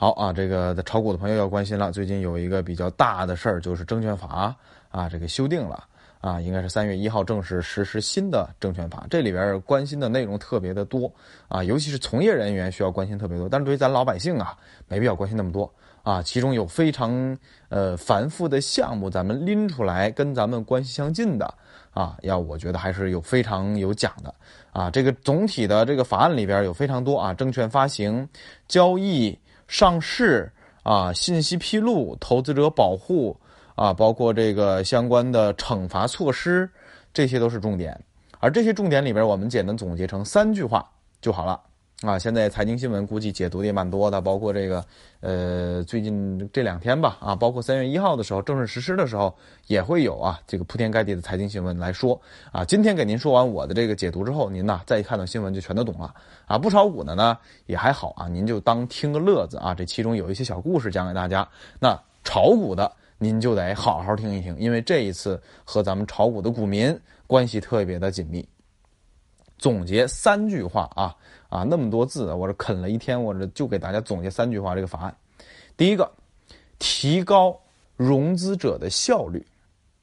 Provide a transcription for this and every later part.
好啊，这个在炒股的朋友要关心了，最近有一个比较大的事儿，就是证券法啊，这个修订了啊，应该是三月一号正式实施新的证券法。这里边关心的内容特别的多啊，尤其是从业人员需要关心特别多，但是对于咱老百姓啊，没必要关心那么多啊。其中有非常呃繁复的项目，咱们拎出来跟咱们关系相近的。啊，要我觉得还是有非常有讲的啊。这个总体的这个法案里边有非常多啊，证券发行、交易、上市啊，信息披露、投资者保护啊，包括这个相关的惩罚措施，这些都是重点。而这些重点里边，我们简单总结成三句话就好了。啊，现在财经新闻估计解读的也蛮多的，包括这个，呃，最近这两天吧，啊，包括三月一号的时候正式实施的时候，也会有啊，这个铺天盖地的财经新闻来说，啊，今天给您说完我的这个解读之后，您呢再一看到新闻就全都懂了，啊，不炒股的呢也还好啊，您就当听个乐子啊，这其中有一些小故事讲给大家，那炒股的您就得好好听一听，因为这一次和咱们炒股的股民关系特别的紧密。总结三句话啊啊，那么多字，我这啃了一天，我这就给大家总结三句话。这个法案，第一个，提高融资者的效率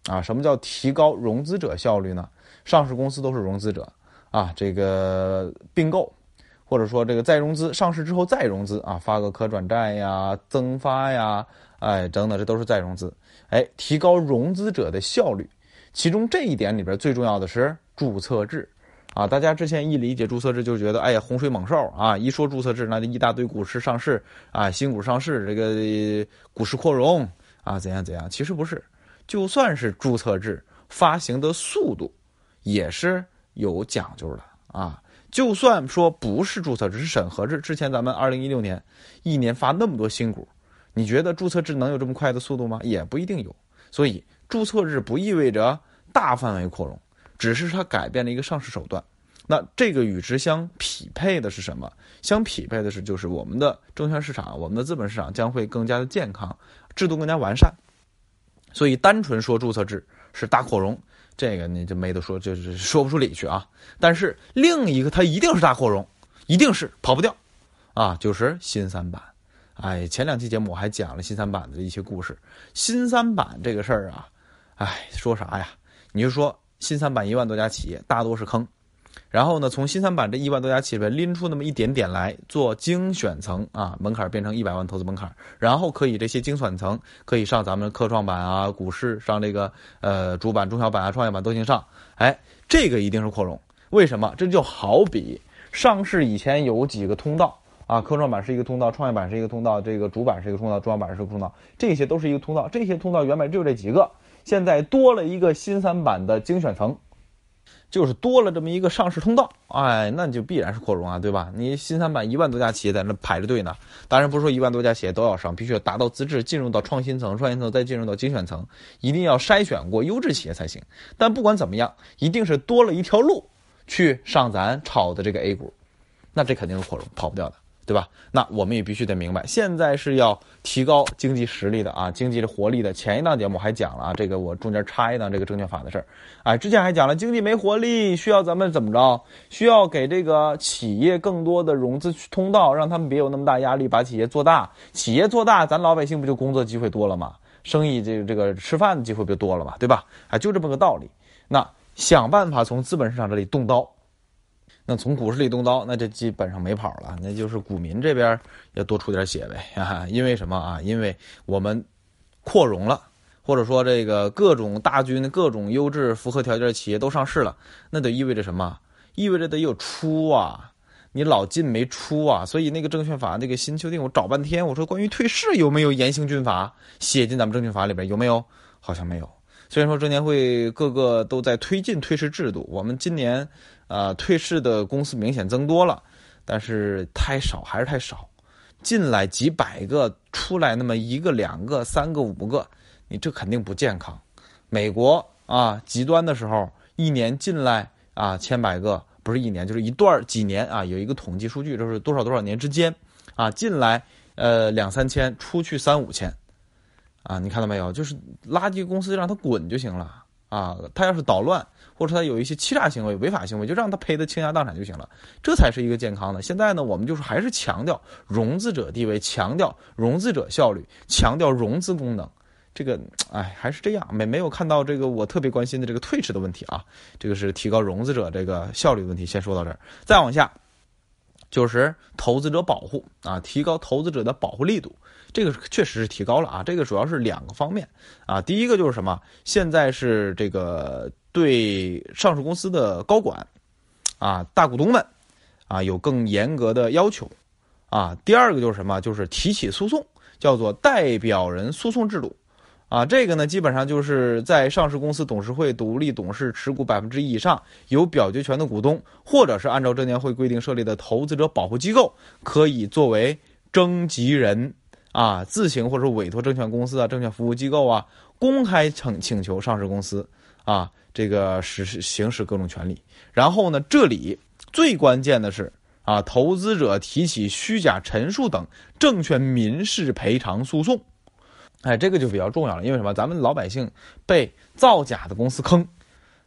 啊。什么叫提高融资者效率呢？上市公司都是融资者啊，这个并购或者说这个再融资，上市之后再融资啊，发个可转债呀、增发呀，哎等等，这都是再融资。哎，提高融资者的效率，其中这一点里边最重要的是注册制。啊，大家之前一理解注册制就觉得，哎呀，洪水猛兽啊！一说注册制，那就一大堆股市上市啊，新股上市，这个股市扩容啊，怎样怎样？其实不是，就算是注册制，发行的速度也是有讲究的啊。就算说不是注册制，是审核制，之前咱们二零一六年一年发那么多新股，你觉得注册制能有这么快的速度吗？也不一定有。所以注册制不意味着大范围扩容。只是它改变了一个上市手段，那这个与之相匹配的是什么？相匹配的是，就是我们的证券市场，我们的资本市场将会更加的健康，制度更加完善。所以，单纯说注册制是大扩容，这个你就没得说，就是说不出理去啊。但是另一个，它一定是大扩容，一定是跑不掉啊，就是新三板。哎，前两期节目我还讲了新三板的一些故事。新三板这个事儿啊，哎，说啥呀？你就说。新三板一万多家企业大多是坑，然后呢，从新三板这一万多家企业里拎出那么一点点来做精选层啊，门槛变成一百万投资门槛，然后可以这些精选层可以上咱们科创板啊、股市上这个呃主板、中小板啊、创业板都行上，哎，这个一定是扩容。为什么？这就好比上市以前有几个通道啊，科创板是一个通道，创业板是一个通道，这个主板是一个通道，中小板是一个通道，这些都是一个通道，这些通道原本就这几个。现在多了一个新三板的精选层，就是多了这么一个上市通道，哎，那就必然是扩容啊，对吧？你新三板一万多家企业在那排着队呢，当然不是说一万多家企业都要上，必须要达到资质，进入到创新层，创新层再进入到精选层，一定要筛选过优质企业才行。但不管怎么样，一定是多了一条路去上咱炒的这个 A 股，那这肯定是扩容，跑不掉的。对吧？那我们也必须得明白，现在是要提高经济实力的啊，经济的活力的。前一档节目还讲了啊，这个我中间插一档这个证券法的事儿，哎，之前还讲了经济没活力，需要咱们怎么着？需要给这个企业更多的融资通道，让他们别有那么大压力，把企业做大。企业做大，咱老百姓不就工作机会多了吗？生意这个这个吃饭的机会不就多了吗？对吧？啊，就这么个道理。那想办法从资本市场这里动刀。那从股市里动刀，那这基本上没跑了，那就是股民这边要多出点血呗啊！因为什么啊？因为我们扩容了，或者说这个各种大军、各种优质、符合条件的企业都上市了，那得意味着什么？意味着得有出啊！你老进没出啊！所以那个证券法那个新修订，我找半天，我说关于退市有没有严刑峻法写进咱们证券法里边？有没有？好像没有。虽然说证监会各个都在推进退市制度，我们今年。啊，退市的公司明显增多了，但是太少还是太少。进来几百个，出来那么一个、两个、三个、五个，你这肯定不健康。美国啊，极端的时候，一年进来啊千百个，不是一年就是一段几年啊，有一个统计数据，就是多少多少年之间啊进来呃两三千，出去三五千，啊，你看到没有？就是垃圾公司让他滚就行了。啊，他要是捣乱，或者他有一些欺诈行为、违法行为，就让他赔的倾家荡产就行了，这才是一个健康的。现在呢，我们就是还是强调融资者地位，强调融资者效率，强调融资功能。这个，哎，还是这样，没没有看到这个我特别关心的这个退市的问题啊。这个是提高融资者这个效率问题，先说到这儿，再往下就是投资者保护啊，提高投资者的保护力度。这个确实是提高了啊，这个主要是两个方面啊。第一个就是什么？现在是这个对上市公司的高管啊、大股东们啊有更严格的要求啊。第二个就是什么？就是提起诉讼，叫做代表人诉讼制度啊。这个呢，基本上就是在上市公司董事会独立董事持股百分之一以上有表决权的股东，或者是按照证监会规定设立的投资者保护机构，可以作为征集人。啊，自行或者委托证券公司啊、证券服务机构啊，公开请请求上市公司啊，这个实施行使各种权利。然后呢，这里最关键的是啊，投资者提起虚假陈述等证券民事赔偿诉讼，哎，这个就比较重要了。因为什么？咱们老百姓被造假的公司坑，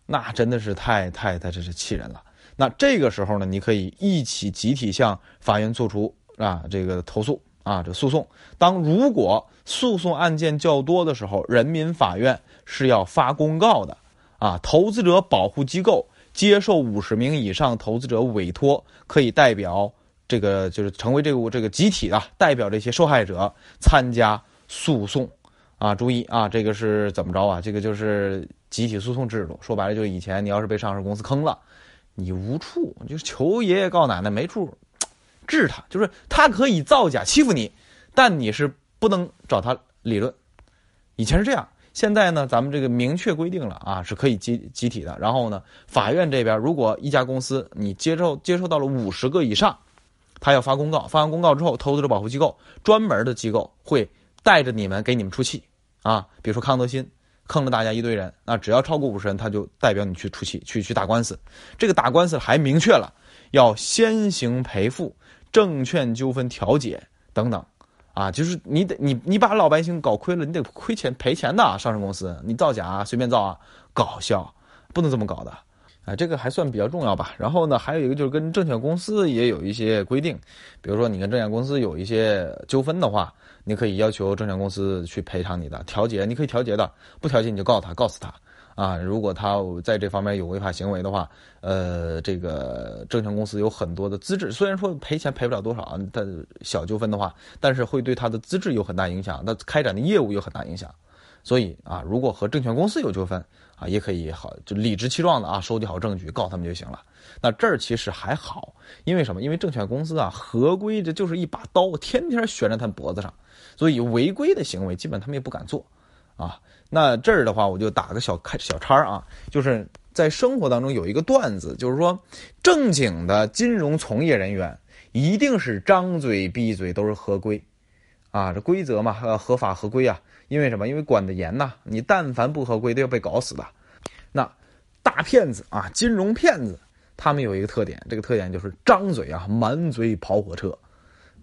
那真的是太太太这是气人了。那这个时候呢，你可以一起集体向法院做出啊这个投诉。啊，这诉讼，当如果诉讼案件较多的时候，人民法院是要发公告的。啊，投资者保护机构接受五十名以上投资者委托，可以代表这个，就是成为这个这个集体的代表，这些受害者参加诉讼。啊，注意啊，这个是怎么着啊？这个就是集体诉讼制度。说白了，就是以前你要是被上市公司坑了，你无处就是求爷爷告奶奶，没处。治他，就是他可以造假欺负你，但你是不能找他理论。以前是这样，现在呢，咱们这个明确规定了啊，是可以集集体的。然后呢，法院这边如果一家公司你接受接受到了五十个以上，他要发公告，发完公告之后，投资者保护机构专门的机构会带着你们给你们出气啊。比如说康德新坑了大家一堆人，那只要超过五十人，他就代表你去出气，去去打官司。这个打官司还明确了要先行赔付。证券纠纷调解等等，啊，就是你得你你把老百姓搞亏了，你得亏钱赔钱的。上市公司你造假随便造啊，搞笑，不能这么搞的，啊，这个还算比较重要吧。然后呢，还有一个就是跟证券公司也有一些规定，比如说你跟证券公司有一些纠纷的话，你可以要求证券公司去赔偿你的调解，你可以调解的，不调解你就告他，告死他。啊，如果他在这方面有违法行为的话，呃，这个证券公司有很多的资质，虽然说赔钱赔不了多少，但小纠纷的话，但是会对他的资质有很大影响，那开展的业务有很大影响。所以啊，如果和证券公司有纠纷啊，也可以好就理直气壮的啊，收集好证据告他们就行了。那这儿其实还好，因为什么？因为证券公司啊，合规这就是一把刀，天天悬在他脖子上，所以违规的行为基本他们也不敢做啊。那这儿的话，我就打个小开小叉啊，就是在生活当中有一个段子，就是说正经的金融从业人员一定是张嘴闭嘴都是合规，啊，这规则嘛，呃，合法合规啊，因为什么？因为管得严呐，你但凡不合规都要被搞死的。那大骗子啊，金融骗子，他们有一个特点，这个特点就是张嘴啊，满嘴跑火车。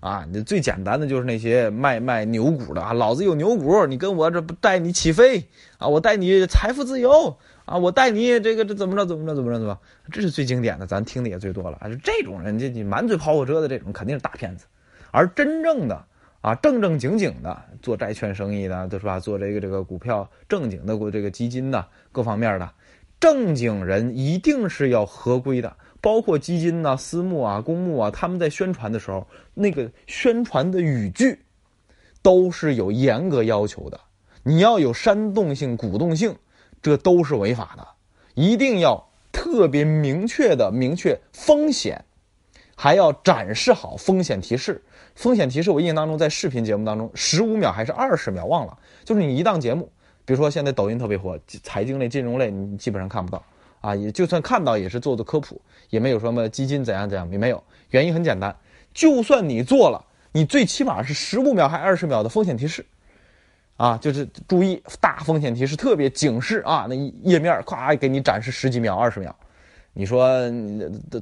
啊，你最简单的就是那些卖卖牛股的啊，老子有牛股，你跟我这不带你起飞啊，我带你财富自由啊，我带你这个这怎么着怎么着怎么着怎么，这是最经典的，咱听的也最多了啊，就这种人，这你满嘴跑火车的这种肯定是大骗子，而真正的啊正正经经的做债券生意的，对吧？做这个这个股票正经的过这个基金的各方面的正经人，一定是要合规的。包括基金呐、私募啊、公募啊，他们在宣传的时候，那个宣传的语句，都是有严格要求的。你要有煽动性、鼓动性，这都是违法的。一定要特别明确的明确风险，还要展示好风险提示。风险提示，我印象当中在视频节目当中，十五秒还是二十秒忘了。就是你一档节目，比如说现在抖音特别火，财经类、金融类，你基本上看不到。啊，也就算看到也是做做科普，也没有什么基金怎样怎样，也没有。原因很简单，就算你做了，你最起码是十五秒还二十秒的风险提示，啊，就是注意大风险提示，特别警示啊，那页面咵给你展示十几秒、二十秒。你说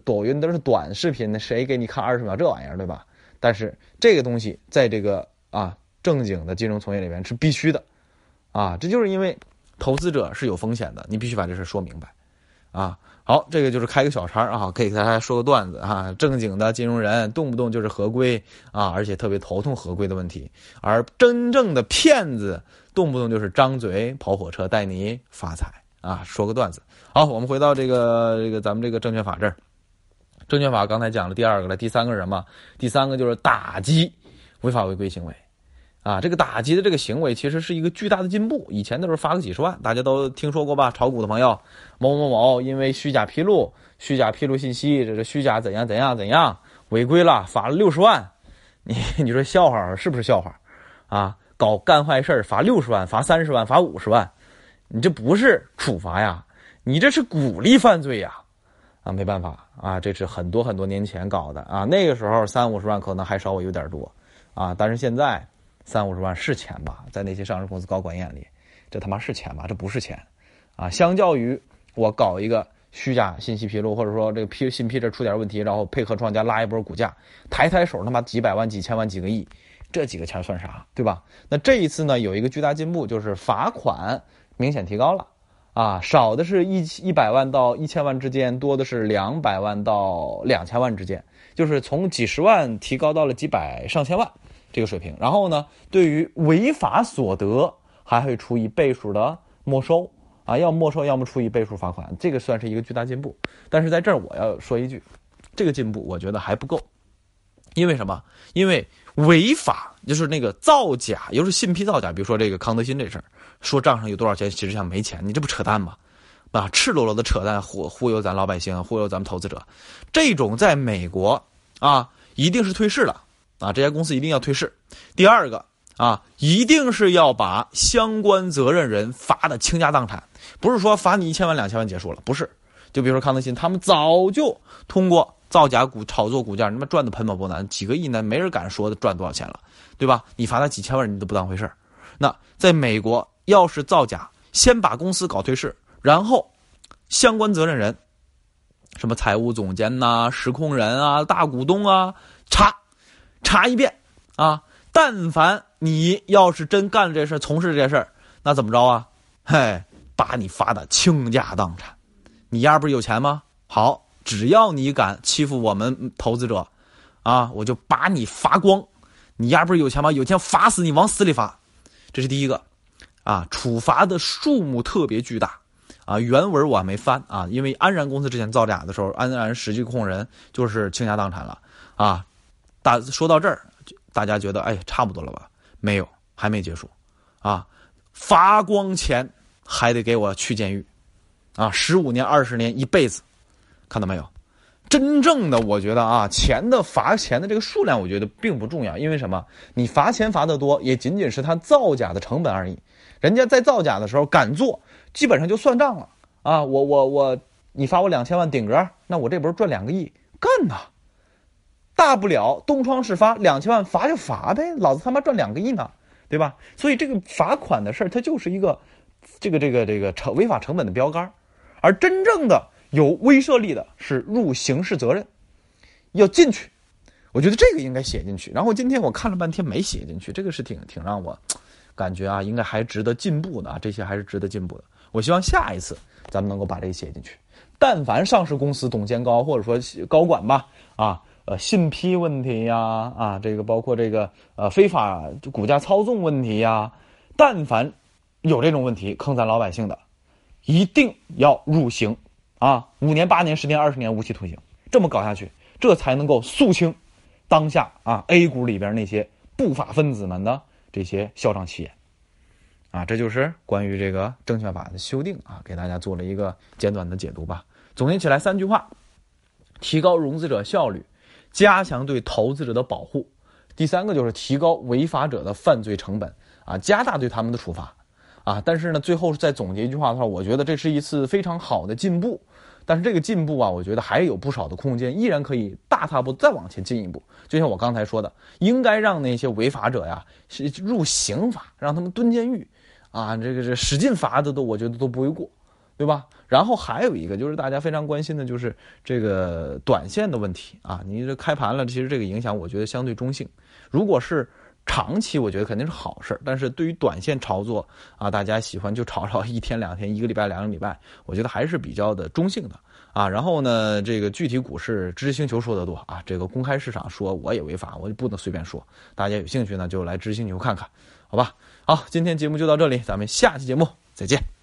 抖音都是短视频，那谁给你看二十秒这玩意儿，对吧？但是这个东西在这个啊正经的金融从业里面是必须的，啊，这就是因为。投资者是有风险的，你必须把这事说明白，啊，好，这个就是开个小差啊，可以给大家说个段子啊，正经的金融人动不动就是合规啊，而且特别头痛合规的问题，而真正的骗子动不动就是张嘴跑火车带你发财啊，说个段子。好，我们回到这个这个咱们这个证券法这儿，证券法刚才讲了第二个了，第三个是什么？第三个就是打击违法违规行为。啊，这个打击的这个行为其实是一个巨大的进步。以前都是罚个几十万，大家都听说过吧？炒股的朋友，某某某因为虚假披露、虚假披露信息，这是虚假怎样怎样怎样违规了，罚了六十万。你 你说笑话是不是笑话？啊，搞干坏事罚六十万、罚三十万、罚五十万，你这不是处罚呀，你这是鼓励犯罪呀！啊，没办法啊，这是很多很多年前搞的啊，那个时候三五十万可能还稍微有点多啊，但是现在。三五十万是钱吧，在那些上市公司高管眼里，这他妈是钱吗？这不是钱，啊！相较于我搞一个虚假信息披露，或者说这个批新批这出点问题，然后配合庄家拉一波股价，抬抬手他妈几百万、几千万、几个亿，这几个钱算啥？对吧？那这一次呢，有一个巨大进步，就是罚款明显提高了，啊，少的是一一百万到一千万之间，多的是两百万到两千万之间，就是从几十万提高到了几百上千万。这个水平，然后呢，对于违法所得还会处以倍数的没收啊，要没收，要么处以倍数罚款，这个算是一个巨大进步。但是在这儿我要说一句，这个进步我觉得还不够，因为什么？因为违法就是那个造假，又是信披造假，比如说这个康德新这事儿，说账上有多少钱，其实上没钱，你这不扯淡吗？啊，赤裸裸的扯淡，忽忽悠咱老百姓，忽悠咱们投资者，这种在美国啊，一定是退市了。啊，这家公司一定要退市。第二个啊，一定是要把相关责任人罚的倾家荡产，不是说罚你一千万两千万结束了，不是。就比如说康德新，他们早就通过造假股炒作股价，他妈赚的盆满钵满，几个亿呢，没人敢说赚多少钱了，对吧？你罚他几千万，你都不当回事那在美国，要是造假，先把公司搞退市，然后相关责任人，什么财务总监呐、实控人啊、大股东啊，查。查一遍，啊！但凡你要是真干这事从事这事，那怎么着啊？嘿，把你罚的倾家荡产。你丫不是有钱吗？好，只要你敢欺负我们投资者，啊，我就把你罚光。你丫不是有钱吗？有钱罚死你，往死里罚。这是第一个，啊，处罚的数目特别巨大，啊，原文我还没翻啊，因为安然公司之前造假的时候，安然实际控人就是倾家荡产了，啊。大说到这儿，大家觉得哎，差不多了吧？没有，还没结束，啊，罚光钱还得给我去监狱，啊，十五年、二十年、一辈子，看到没有？真正的，我觉得啊，钱的罚钱的这个数量，我觉得并不重要，因为什么？你罚钱罚的多，也仅仅是他造假的成本而已。人家在造假的时候敢做，基本上就算账了啊！我我我，你罚我两千万顶格，那我这不是赚两个亿？干呐！大不了东窗事发，两千万罚就罚呗，老子他妈赚两个亿呢，对吧？所以这个罚款的事儿，它就是一个这个这个这个成违法成本的标杆而真正的有威慑力的是入刑事责任，要进去。我觉得这个应该写进去。然后今天我看了半天没写进去，这个是挺挺让我感觉啊，应该还值得进步的，这些还是值得进步的。我希望下一次咱们能够把这个写进去。但凡上市公司董监高或者说高管吧，啊。呃，信批问题呀，啊，这个包括这个呃非法股价操纵问题呀，但凡有这种问题坑咱老百姓的，一定要入刑啊，五年、八年、十年、二十年无期徒刑，这么搞下去，这才能够肃清当下啊 A 股里边那些不法分子们的这些嚣张气焰啊，这就是关于这个证券法的修订啊，给大家做了一个简短的解读吧。总结起来三句话：提高融资者效率。加强对投资者的保护，第三个就是提高违法者的犯罪成本啊，加大对他们的处罚啊。但是呢，最后再总结一句话的话，我觉得这是一次非常好的进步。但是这个进步啊，我觉得还有不少的空间，依然可以大踏步再往前进一步。就像我刚才说的，应该让那些违法者呀是入刑法，让他们蹲监狱啊，这个这使劲罚的都，我觉得都不为过。对吧？然后还有一个就是大家非常关心的，就是这个短线的问题啊。你这开盘了，其实这个影响我觉得相对中性。如果是长期我觉得肯定是好事儿但是对于短线炒作啊，大家喜欢就炒炒一天两天、一个礼拜两个礼拜，我觉得还是比较的中性的啊。然后呢，这个具体股市知识星球说的多啊，这个公开市场说我也违法，我就不能随便说。大家有兴趣呢，就来知识星球看看，好吧？好，今天节目就到这里，咱们下期节目再见。